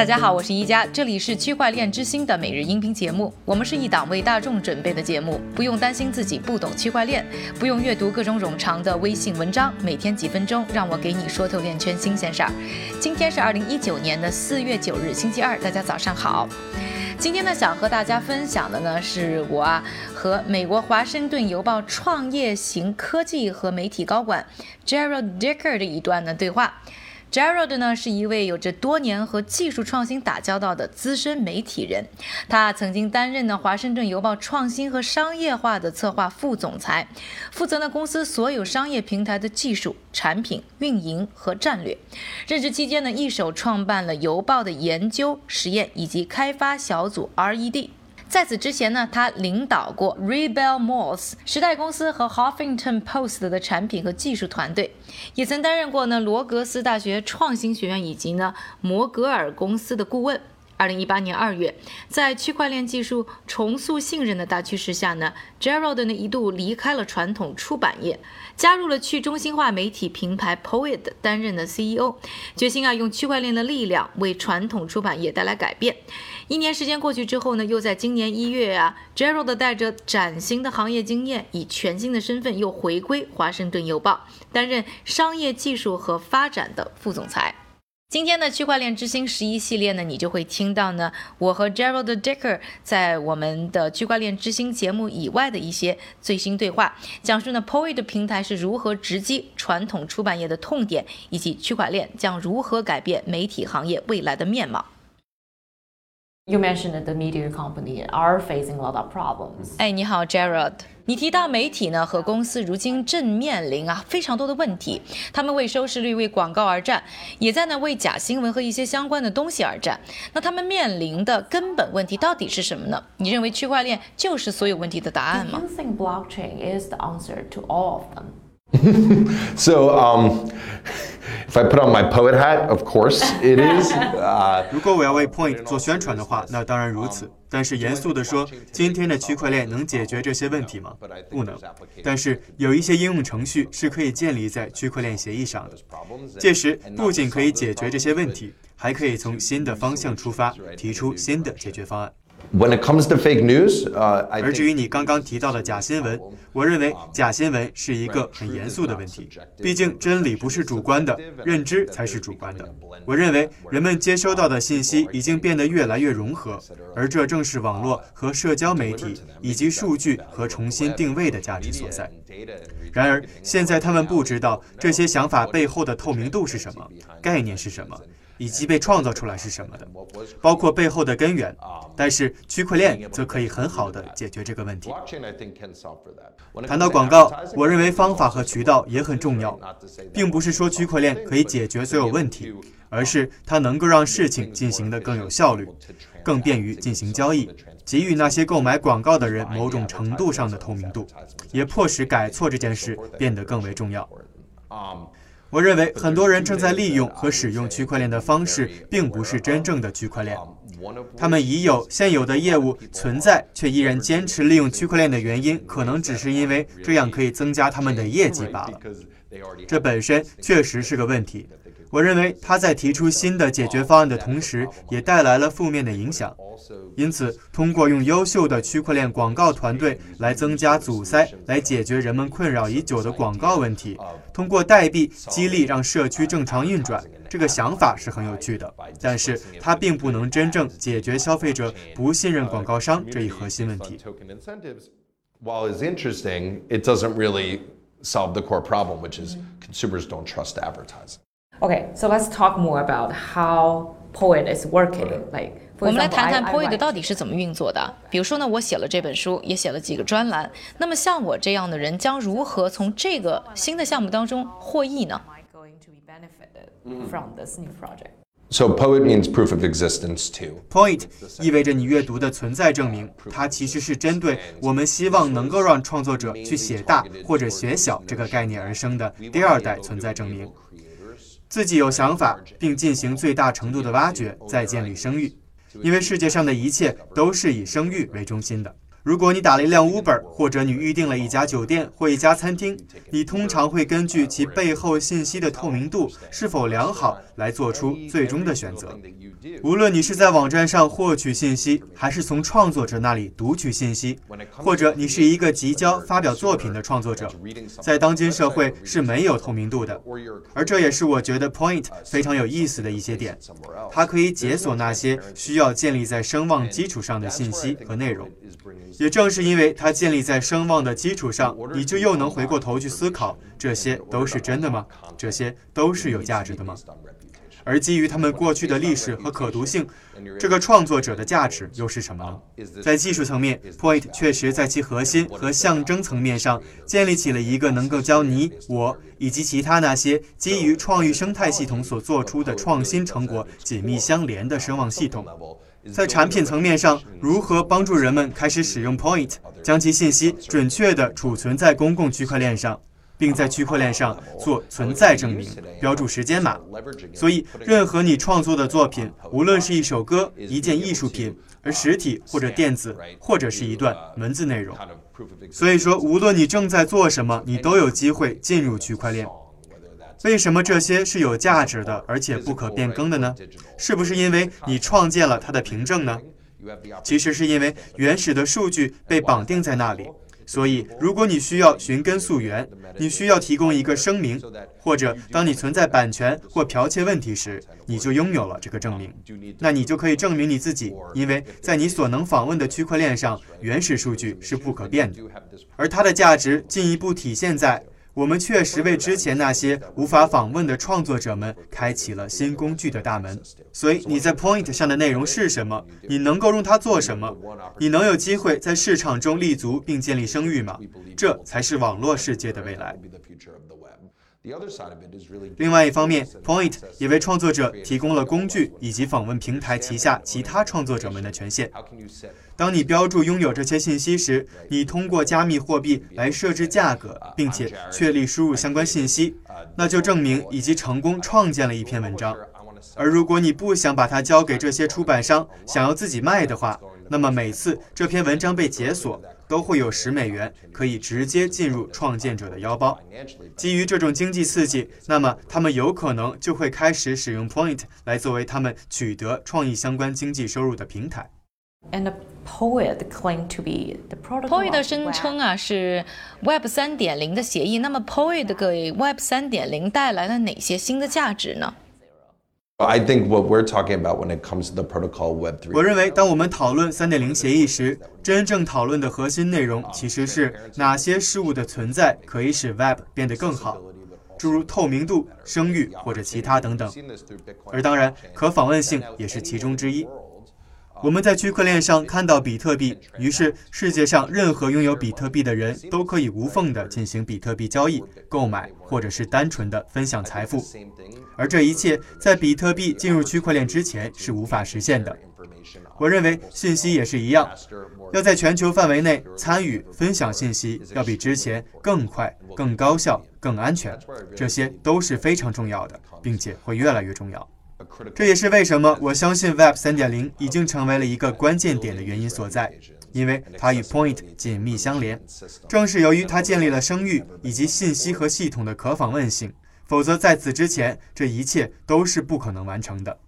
大家好，我是一加，这里是区块链之星的每日音频节目。我们是一档为大众准备的节目，不用担心自己不懂区块链，不用阅读各种冗长的微信文章，每天几分钟，让我给你说透链圈新鲜事儿。今天是二零一九年的四月九日，星期二，大家早上好。今天呢，想和大家分享的呢，是我啊和美国华盛顿邮报创业型科技和媒体高管 Gerald Dicker 的一段的对话。Gerald 呢是一位有着多年和技术创新打交道的资深媒体人，他曾经担任呢华盛顿邮报创新和商业化的策划副总裁，负责呢公司所有商业平台的技术、产品运营和战略。任职期间呢，一手创办了邮报的研究、实验以及开发小组 RED。在此之前呢，他领导过 Rebel Malls 时代公司和 Huffington Post 的产品和技术团队，也曾担任过呢罗格斯大学创新学院以及呢摩格尔公司的顾问。二零一八年二月，在区块链技术重塑信任的大趋势下呢，Gerald 呢一度离开了传统出版业，加入了去中心化媒体平台 Poet 担任的 CEO，决心啊用区块链的力量为传统出版业带来改变。一年时间过去之后呢，又在今年一月啊，Gerald 带着崭新的行业经验，以全新的身份又回归华盛顿邮报，担任商业技术和发展的副总裁。今天的区块链之星十一系列呢，你就会听到呢，我和 Gerald Decker 在我们的区块链之星节目以外的一些最新对话，讲述呢 Poet 平台是如何直击传统出版业的痛点，以及区块链将如何改变媒体行业未来的面貌。You mentioned that the media company are facing a lot of problems. 哎，你好，Gerald。你提到媒体呢和公司如今正面临啊非常多的问题，他们为收视率、为广告而战，也在呢为假新闻和一些相关的东西而战。那他们面临的根本问题到底是什么呢？你认为区块链就是所有问题的答案吗 Do you think blockchain is the answer to all of them? So, um, If I put on my poet hat, of course it is. 如果我要为 Point 做宣传的话，那当然如此。但是严肃地说，今天的区块链能解决这些问题吗？不能。但是有一些应用程序是可以建立在区块链协议上的，届时不仅可以解决这些问题，还可以从新的方向出发，提出新的解决方案。When it comes to fake news, 而至于你刚刚提到的假新闻，我认为假新闻是一个很严肃的问题。毕竟真理不是主观的，认知才是主观的。我认为人们接收到的信息已经变得越来越融合，而这正是网络和社交媒体以及数据和重新定位的价值所在。然而，现在他们不知道这些想法背后的透明度是什么，概念是什么，以及被创造出来是什么的，包括背后的根源。但是区块链则可以很好的解决这个问题。谈到广告，我认为方法和渠道也很重要，并不是说区块链可以解决所有问题，而是它能够让事情进行得更有效率，更便于进行交易，给予那些购买广告的人某种程度上的透明度，也迫使改错这件事变得更为重要。我认为很多人正在利用和使用区块链的方式，并不是真正的区块链。他们已有现有的业务存在，却依然坚持利用区块链的原因，可能只是因为这样可以增加他们的业绩罢了。这本身确实是个问题。我认为他在提出新的解决方案的同时也带来了负面的影响。因此通过用优秀的区块链广告团队来增加阻塞来解决人们困扰已久的广告问题。通过代币激励让社区正常运转这个想法是很有趣的。但是它并不能真正解决消费者不信任广告商这一核心问题。While is interesting it doesn't really solve the core problem which is consumers don't trust advertising. Okay, so let's talk more about how Poet is working. Like, 我们来谈谈 Poet 到底是怎么运作的。比如说呢，我写了这本书，也写了几个专栏。那么像我这样的人，将如何从这个新的项目当中获益呢？Am going to be benefited from this new project? So poet means proof of existence too. Point 意味着你阅读的存在证明，它其实是针对我们希望能够让创作者去写大或者写小这个概念而生的第二代存在证明。自己有想法，并进行最大程度的挖掘，再建立声誉。因为世界上的一切都是以声誉为中心的。如果你打了一辆 Uber，或者你预订了一家酒店或一家餐厅，你通常会根据其背后信息的透明度是否良好来做出最终的选择。无论你是在网站上获取信息，还是从创作者那里读取信息，或者你是一个即将发表作品的创作者，在当今社会是没有透明度的。而这也是我觉得 Point 非常有意思的一些点，它可以解锁那些需要建立在声望基础上的信息和内容。也正是因为它建立在声望的基础上，你就又能回过头去思考：这些都是真的吗？这些都是有价值的吗？而基于他们过去的历史和可读性，这个创作者的价值又是什么呢？在技术层面，Point 确实在其核心和象征层面上建立起了一个能够将你我以及其他那些基于创意生态系统所做出的创新成果紧密相连的声望系统。在产品层面上，如何帮助人们开始使用 Point，将其信息准确地储存在公共区块链上？并在区块链上做存在证明，标注时间码。所以，任何你创作的作品，无论是一首歌、一件艺术品，而实体或者电子，或者是一段文字内容。所以说，无论你正在做什么，你都有机会进入区块链。为什么这些是有价值的，而且不可变更的呢？是不是因为你创建了它的凭证呢？其实是因为原始的数据被绑定在那里。所以，如果你需要寻根溯源，你需要提供一个声明，或者当你存在版权或剽窃问题时，你就拥有了这个证明，那你就可以证明你自己，因为在你所能访问的区块链上，原始数据是不可变的，而它的价值进一步体现在。我们确实为之前那些无法访问的创作者们开启了新工具的大门。所以你在 Point 上的内容是什么？你能够用它做什么？你能有机会在市场中立足并建立声誉吗？这才是网络世界的未来。另外一方面，Point 也为创作者提供了工具以及访问平台旗下其他创作者们的权限。当你标注拥有这些信息时，你通过加密货币来设置价格，并且确立输入相关信息，那就证明以及成功创建了一篇文章。而如果你不想把它交给这些出版商，想要自己卖的话，那么每次这篇文章被解锁，都会有十美元可以直接进入创建者的腰包。基于这种经济刺激，那么他们有可能就会开始使用 Point 来作为他们取得创意相关经济收入的平台。And Poet claimed to be the protocol. Poet 声称啊是 Web 三点零的协议。那么 Poet 给 Web 三点零带来了哪些新的价值呢？I think what we're talking about when it comes to the protocol Web 3. 我认为，当我们讨论三点零协议时，真正讨论的核心内容其实是哪些事物的存在可以使 Web 变得更好，诸如透明度、声誉或者其他等等。而当然，可访问性也是其中之一。我们在区块链上看到比特币，于是世界上任何拥有比特币的人都可以无缝地进行比特币交易、购买，或者是单纯的分享财富。而这一切在比特币进入区块链之前是无法实现的。我认为信息也是一样，要在全球范围内参与分享信息，要比之前更快、更高效、更安全，这些都是非常重要的，并且会越来越重要。这也是为什么我相信 Web 3.0已经成为了一个关键点的原因所在，因为它与 Point 紧密相连。正是由于它建立了声誉以及信息和系统的可访问性，否则在此之前，这一切都是不可能完成的。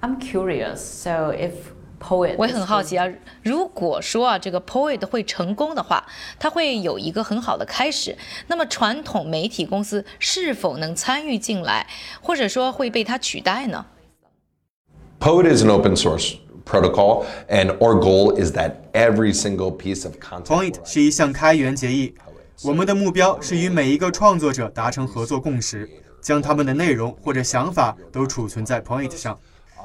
I'm curious. So if Poet，我也很好奇啊，如果说啊这个 Poet 会成功的话，它会有一个很好的开始。那么传统媒体公司是否能参与进来，或者说会被它取代呢？Poet is an open source protocol, and our goal is that every single piece of content. Point 是一项开源协议，我们的目标是与每一个创作者达成合作共识，将他们的内容或者想法都储存在 Point 上。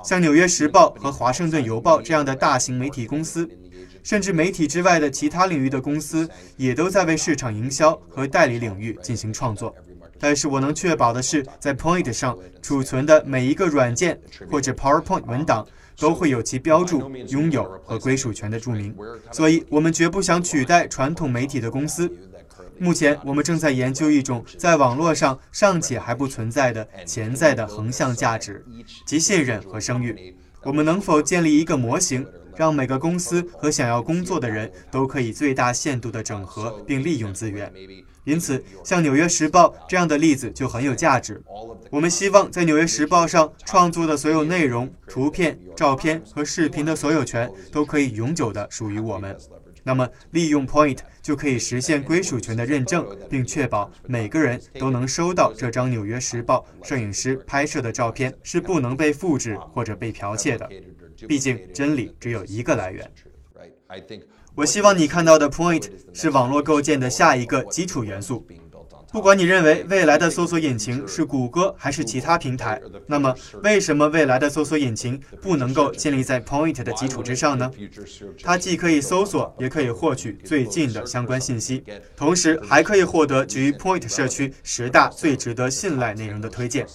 像《纽约时报》和《华盛顿邮报》这样的大型媒体公司，甚至媒体之外的其他领域的公司，也都在为市场营销和代理领域进行创作。但是我能确保的是，在 Point 上储存的每一个软件或者 PowerPoint 文档，都会有其标注、拥有和归属权的注明。所以，我们绝不想取代传统媒体的公司。目前，我们正在研究一种在网络上尚且还不存在的潜在的横向价值，即信任和声誉。我们能否建立一个模型，让每个公司和想要工作的人都可以最大限度地整合并利用资源。因此，像《纽约时报》这样的例子就很有价值。我们希望在《纽约时报》上创作的所有内容、图片、照片和视频的所有权都可以永久地属于我们。那么，利用 Point 就可以实现归属权的认证，并确保每个人都能收到这张《纽约时报》摄影师拍摄的照片，是不能被复制或者被剽窃的。毕竟，真理只有一个来源。我希望你看到的 point 是网络构建的下一个基础元素。不管你认为未来的搜索引擎是谷歌还是其他平台，那么为什么未来的搜索引擎不能够建立在 point 的基础之上呢？它既可以搜索，也可以获取最近的相关信息，同时还可以获得基于 point 社区十大最值得信赖内容的推荐。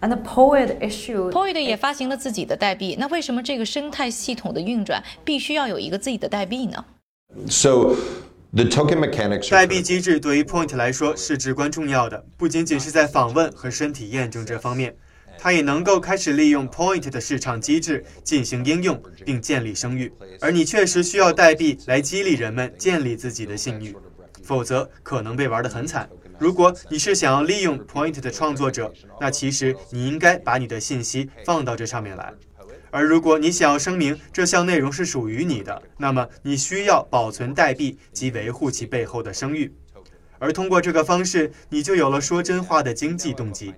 And the Poet issue, Poet 也发行了自己的代币。那为什么这个生态系统的运转必须要有一个自己的代币呢？So the token mechanics. 代币机制对于 Point 来说是至关重要的，不仅仅是在访问和身体验证这方面，它也能够开始利用 Point 的市场机制进行应用，并建立声誉。而你确实需要代币来激励人们建立自己的信誉，否则可能被玩得很惨。如果你是想要利用 Point 的创作者，那其实你应该把你的信息放到这上面来。而如果你想要声明这项内容是属于你的，那么你需要保存代币及维护其背后的声誉。而通过这个方式，你就有了说真话的经济动机。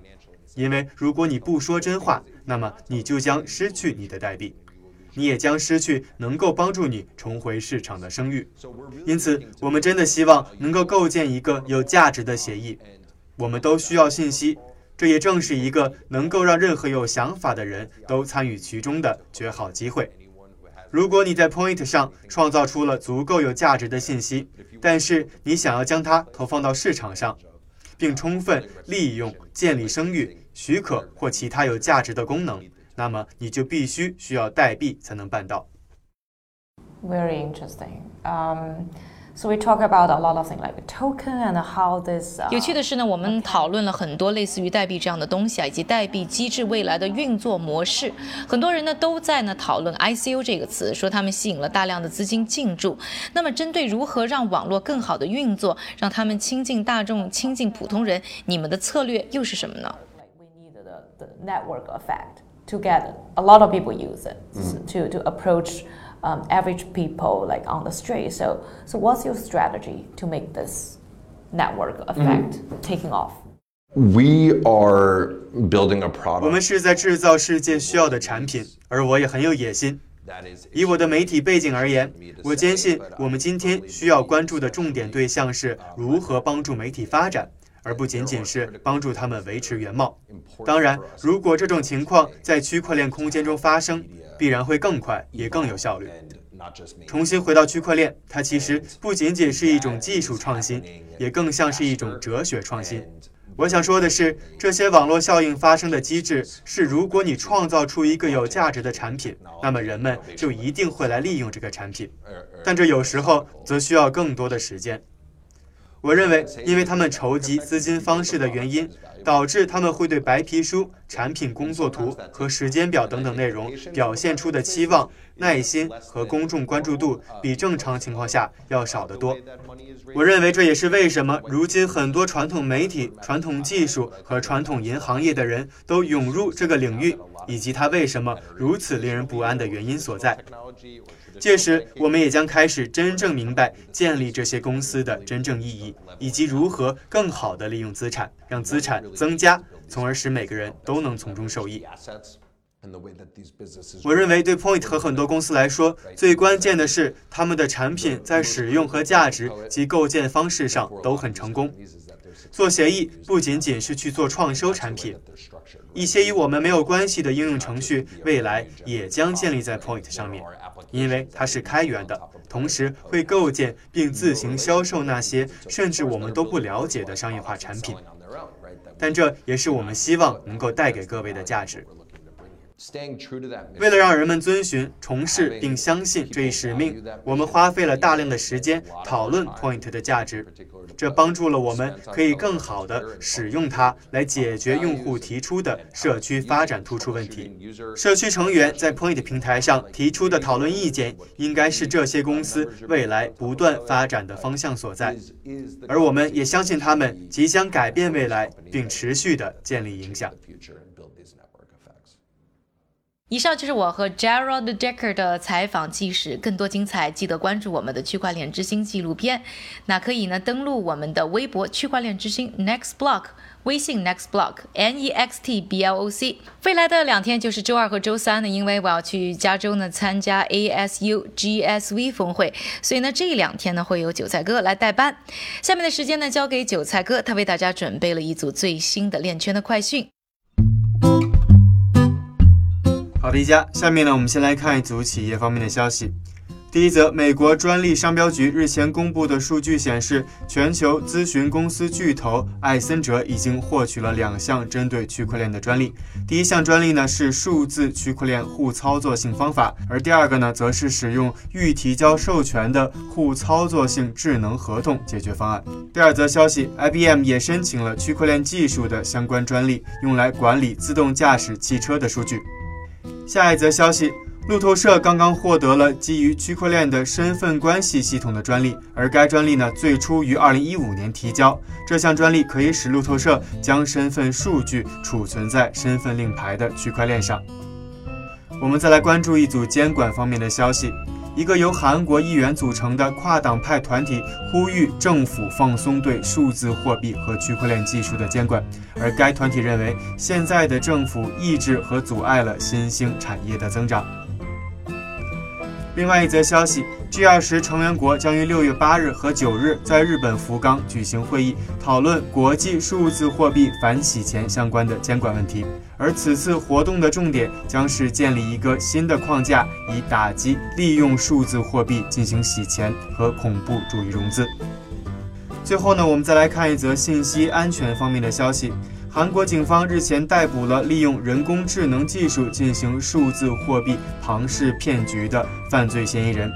因为如果你不说真话，那么你就将失去你的代币。你也将失去能够帮助你重回市场的声誉，因此，我们真的希望能够构建一个有价值的协议。我们都需要信息，这也正是一个能够让任何有想法的人都参与其中的绝好机会。如果你在 Point 上创造出了足够有价值的信息，但是你想要将它投放到市场上，并充分利用建立声誉许可或其他有价值的功能。那么你就必须需要代币才能办到。Very interesting. Um, so we talk about a lot of things like token and how this. 有趣的是呢，我们讨论了很多类似于代币这样的东西啊，以及代币机制未来的运作模式。很多人呢都在呢讨论 ICO 这个词，说他们吸引了大量的资金进驻。那么针对如何让网络更好的运作，让他们亲近大众、亲近普通人，你们的策略又是什么呢？We need the the network effect. to get a lot of people use it mm. to, to approach um, average people like on the street. So, so what's your strategy to make this network effect mm. taking off? We are building a product. 我们是在制造世界需要的产品，而我也很有野心。以我的媒体背景而言，我坚信我们今天需要关注的重点对象是如何帮助媒体发展。 而不仅仅是帮助他们维持原貌。当然，如果这种情况在区块链空间中发生，必然会更快，也更有效率。重新回到区块链，它其实不仅仅是一种技术创新，也更像是一种哲学创新。我想说的是，这些网络效应发生的机制是：如果你创造出一个有价值的产品，那么人们就一定会来利用这个产品。但这有时候则需要更多的时间。我认为，因为他们筹集资金方式的原因，导致他们会对白皮书、产品工作图和时间表等等内容表现出的期望、耐心和公众关注度比正常情况下要少得多。我认为这也是为什么如今很多传统媒体、传统技术和传统银行业的人都涌入这个领域，以及它为什么如此令人不安的原因所在。届时，我们也将开始真正明白建立这些公司的真正意义，以及如何更好地利用资产，让资产增加，从而使每个人都能从中受益。我认为，对 Point 和很多公司来说，最关键的是他们的产品在使用和价值及构建方式上都很成功。做协议不仅仅是去做创收产品，一些与我们没有关系的应用程序，未来也将建立在 Point 上面。因为它是开源的，同时会构建并自行销售那些甚至我们都不了解的商业化产品，但这也是我们希望能够带给各位的价值。为了让人们遵循、从事并相信这一使命，我们花费了大量的时间讨论 Point 的价值。这帮助了我们可以更好地使用它来解决用户提出的社区发展突出问题。社区成员在 Point 平台上提出的讨论意见，应该是这些公司未来不断发展的方向所在。而我们也相信他们即将改变未来，并持续地建立影响。以上就是我和 Gerald Decker 的采访纪实。更多精彩，记得关注我们的区块链之星纪录片。那可以呢，登录我们的微博区块链之星 Next Block，微信 Next Block N E X T B L O C。未来的两天就是周二和周三呢，因为我要去加州呢参加 A S U G S V 峰会，所以呢这两天呢会有韭菜哥来代班。下面的时间呢交给韭菜哥，他为大家准备了一组最新的链圈的快讯。好的，一家。下面呢，我们先来看一组企业方面的消息。第一则，美国专利商标局日前公布的数据显示，全球咨询公司巨头艾森哲已经获取了两项针对区块链的专利。第一项专利呢是数字区块链互操作性方法，而第二个呢则是使用预提交授权的互操作性智能合同解决方案。第二则消息，IBM 也申请了区块链技术的相关专利，用来管理自动驾驶汽车的数据。下一则消息，路透社刚刚获得了基于区块链的身份关系系统的专利，而该专利呢最初于二零一五年提交。这项专利可以使路透社将身份数据储存在身份令牌的区块链上。我们再来关注一组监管方面的消息。一个由韩国议员组成的跨党派团体呼吁政府放松对数字货币和区块链技术的监管，而该团体认为，现在的政府抑制和阻碍了新兴产业的增长。另外一则消息，G20 成员国将于六月八日和九日在日本福冈举行会议，讨论国际数字货币反洗钱相关的监管问题。而此次活动的重点将是建立一个新的框架，以打击利用数字货币进行洗钱和恐怖主义融资。最后呢，我们再来看一则信息安全方面的消息。韩国警方日前逮捕了利用人工智能技术进行数字货币庞氏骗局的犯罪嫌疑人。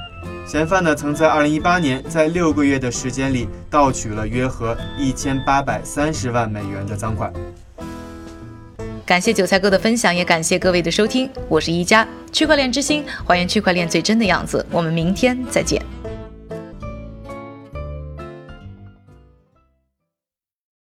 嫌犯呢，曾在2018年在六个月的时间里盗取了约合1830万美元的赃款。感谢韭菜哥的分享，也感谢各位的收听。我是一加区块链之星，还原区块链最真的样子。我们明天再见。